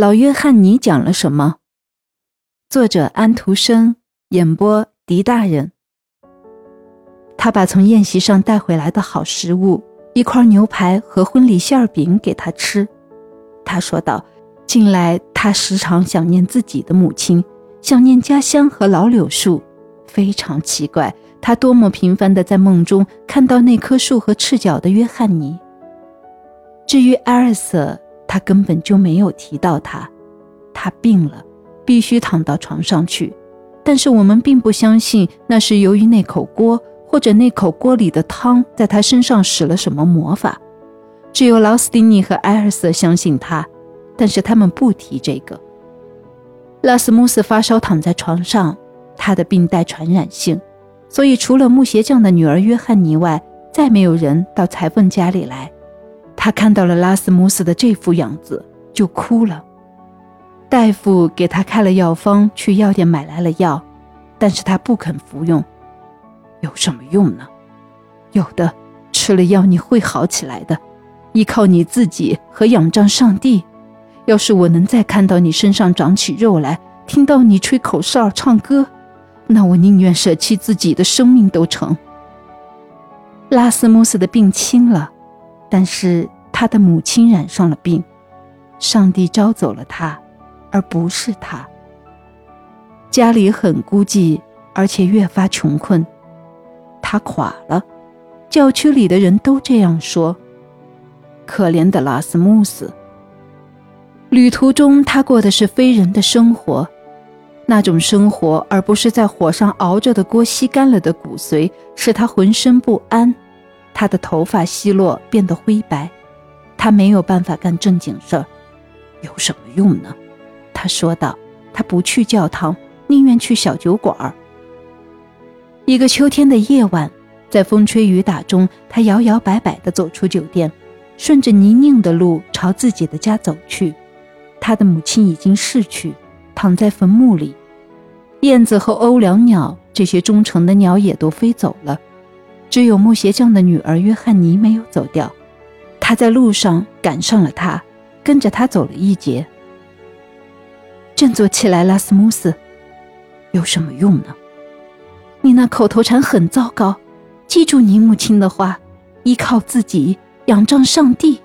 老约翰尼讲了什么？作者安徒生，演播狄大人。他把从宴席上带回来的好食物，一块牛排和婚礼馅饼给他吃。他说道：“近来他时常想念自己的母亲，想念家乡和老柳树。非常奇怪，他多么频繁地在梦中看到那棵树和赤脚的约翰尼。至于艾尔瑟。”他根本就没有提到他，他病了，必须躺到床上去。但是我们并不相信那是由于那口锅或者那口锅里的汤在他身上使了什么魔法。只有劳斯蒂尼和埃尔瑟相信他，但是他们不提这个。拉斯穆斯发烧躺在床上，他的病带传染性，所以除了木鞋匠的女儿约翰尼外，再没有人到裁缝家里来。他看到了拉斯穆斯的这副样子，就哭了。大夫给他开了药方，去药店买来了药，但是他不肯服用。有什么用呢？有的，吃了药你会好起来的，依靠你自己和仰仗上帝。要是我能再看到你身上长起肉来，听到你吹口哨唱歌，那我宁愿舍弃自己的生命都成。拉斯穆斯的病轻了。但是他的母亲染上了病，上帝招走了他，而不是他。家里很孤寂，而且越发穷困，他垮了。教区里的人都这样说。可怜的拉斯穆斯。旅途中，他过的是非人的生活，那种生活，而不是在火上熬着的锅吸干了的骨髓，使他浑身不安。他的头发稀落，变得灰白，他没有办法干正经事儿，有什么用呢？他说道。他不去教堂，宁愿去小酒馆儿。一个秋天的夜晚，在风吹雨打中，他摇摇摆摆地走出酒店，顺着泥泞的路朝自己的家走去。他的母亲已经逝去，躺在坟墓里。燕子和欧良鸟，这些忠诚的鸟也都飞走了。只有木鞋匠的女儿约翰尼没有走掉，他在路上赶上了他，跟着他走了一截。振作起来，拉斯穆斯，有什么用呢？你那口头禅很糟糕，记住你母亲的话，依靠自己，仰仗上帝。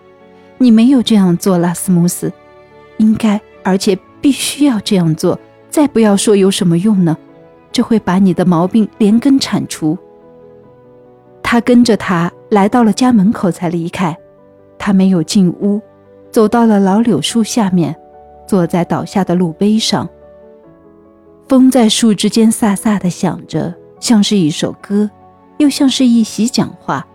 你没有这样做，拉斯穆斯，应该而且必须要这样做。再不要说有什么用呢，这会把你的毛病连根铲除。他跟着他来到了家门口，才离开。他没有进屋，走到了老柳树下面，坐在倒下的路碑上。风在树枝间飒飒地响着，像是一首歌，又像是一席讲话。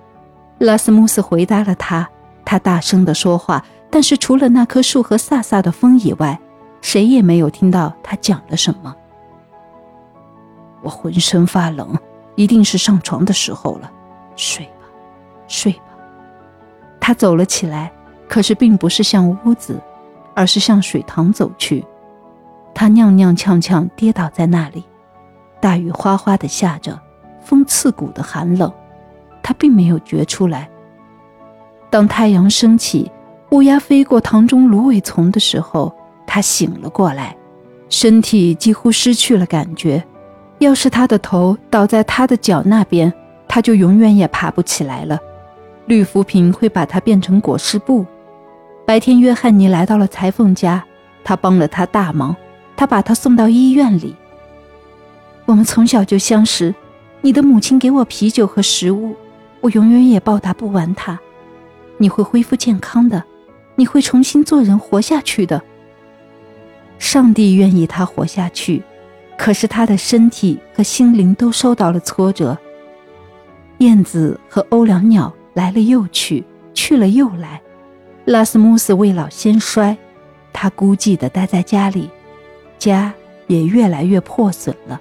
拉斯穆斯回答了他，他大声地说话，但是除了那棵树和飒飒的风以外，谁也没有听到他讲了什么。我浑身发冷，一定是上床的时候了。睡吧，睡吧。他走了起来，可是并不是向屋子，而是向水塘走去。他踉踉跄跄跌倒在那里。大雨哗哗的下着，风刺骨的寒冷，他并没有觉出来。当太阳升起，乌鸦飞过塘中芦苇丛的时候，他醒了过来，身体几乎失去了感觉。要是他的头倒在他的脚那边。他就永远也爬不起来了，绿浮萍会把他变成裹尸布。白天，约翰尼来到了裁缝家，他帮了他大忙，他把他送到医院里。我们从小就相识，你的母亲给我啤酒和食物，我永远也报答不完他。你会恢复健康的，你会重新做人，活下去的。上帝愿意他活下去，可是他的身体和心灵都受到了挫折。燕子和欧良鸟来了又去，去了又来。拉斯穆斯未老先衰，他孤寂地待在家里，家也越来越破损了。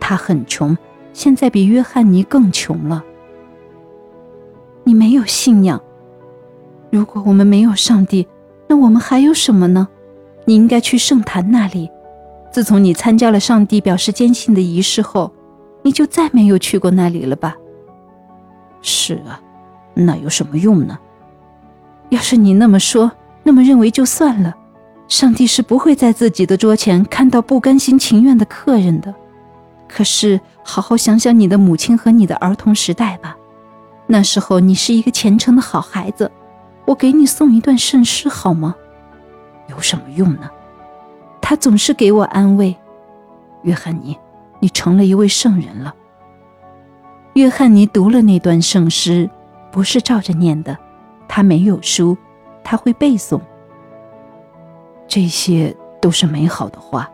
他很穷，现在比约翰尼更穷了。你没有信仰。如果我们没有上帝，那我们还有什么呢？你应该去圣坛那里。自从你参加了上帝表示坚信的仪式后，你就再没有去过那里了吧？是啊，那有什么用呢？要是你那么说，那么认为就算了。上帝是不会在自己的桌前看到不甘心情愿的客人的。可是，好好想想你的母亲和你的儿童时代吧。那时候你是一个虔诚的好孩子，我给你送一段圣诗好吗？有什么用呢？他总是给我安慰。约翰尼，你成了一位圣人了。约翰尼读了那段圣诗，不是照着念的，他没有书，他会背诵。这些都是美好的话，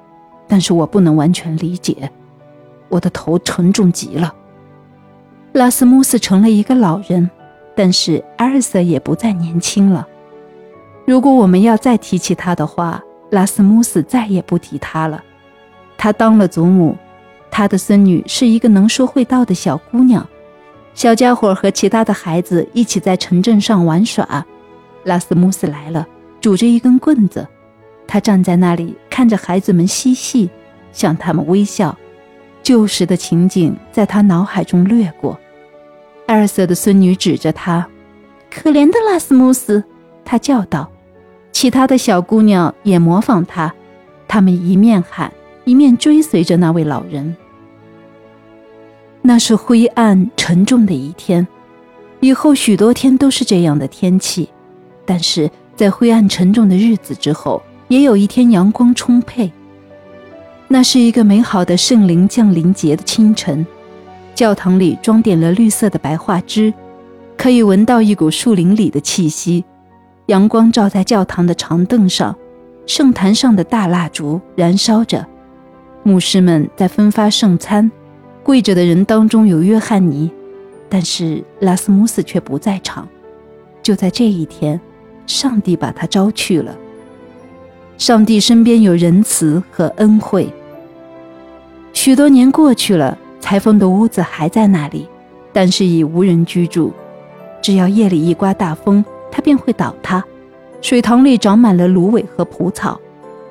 但是我不能完全理解。我的头沉重极了。拉斯穆斯成了一个老人，但是阿尔瑟也不再年轻了。如果我们要再提起他的话，拉斯穆斯再也不提他了。他当了祖母，他的孙女是一个能说会道的小姑娘。小家伙和其他的孩子一起在城镇上玩耍。拉斯穆斯来了，拄着一根棍子。他站在那里，看着孩子们嬉戏，向他们微笑。旧时的情景在他脑海中掠过。艾尔瑟的孙女指着他：“可怜的拉斯穆斯！”他叫道。其他的小姑娘也模仿他，他们一面喊，一面追随着那位老人。那是灰暗沉重的一天，以后许多天都是这样的天气。但是在灰暗沉重的日子之后，也有一天阳光充沛。那是一个美好的圣灵降临节的清晨，教堂里装点了绿色的白桦枝，可以闻到一股树林里的气息。阳光照在教堂的长凳上，圣坛上的大蜡烛燃烧着。牧师们在分发圣餐，跪着的人当中有约翰尼，但是拉斯穆斯却不在场。就在这一天，上帝把他招去了。上帝身边有仁慈和恩惠。许多年过去了，裁缝的屋子还在那里，但是已无人居住。只要夜里一刮大风，它便会倒塌。水塘里长满了芦苇和蒲草，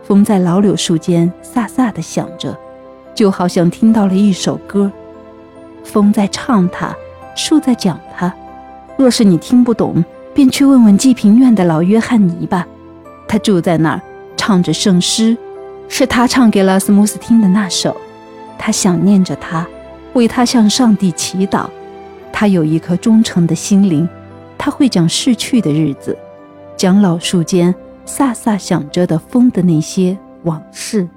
风在老柳树间飒飒地响着，就好像听到了一首歌。风在唱它，树在讲它。若是你听不懂，便去问问济贫院的老约翰尼吧，他住在那儿，唱着圣诗，是他唱给拉斯穆斯听的那首。他想念着他，为他向上帝祈祷。他有一颗忠诚的心灵，他会讲逝去的日子，讲老树间飒飒响着的风的那些往事。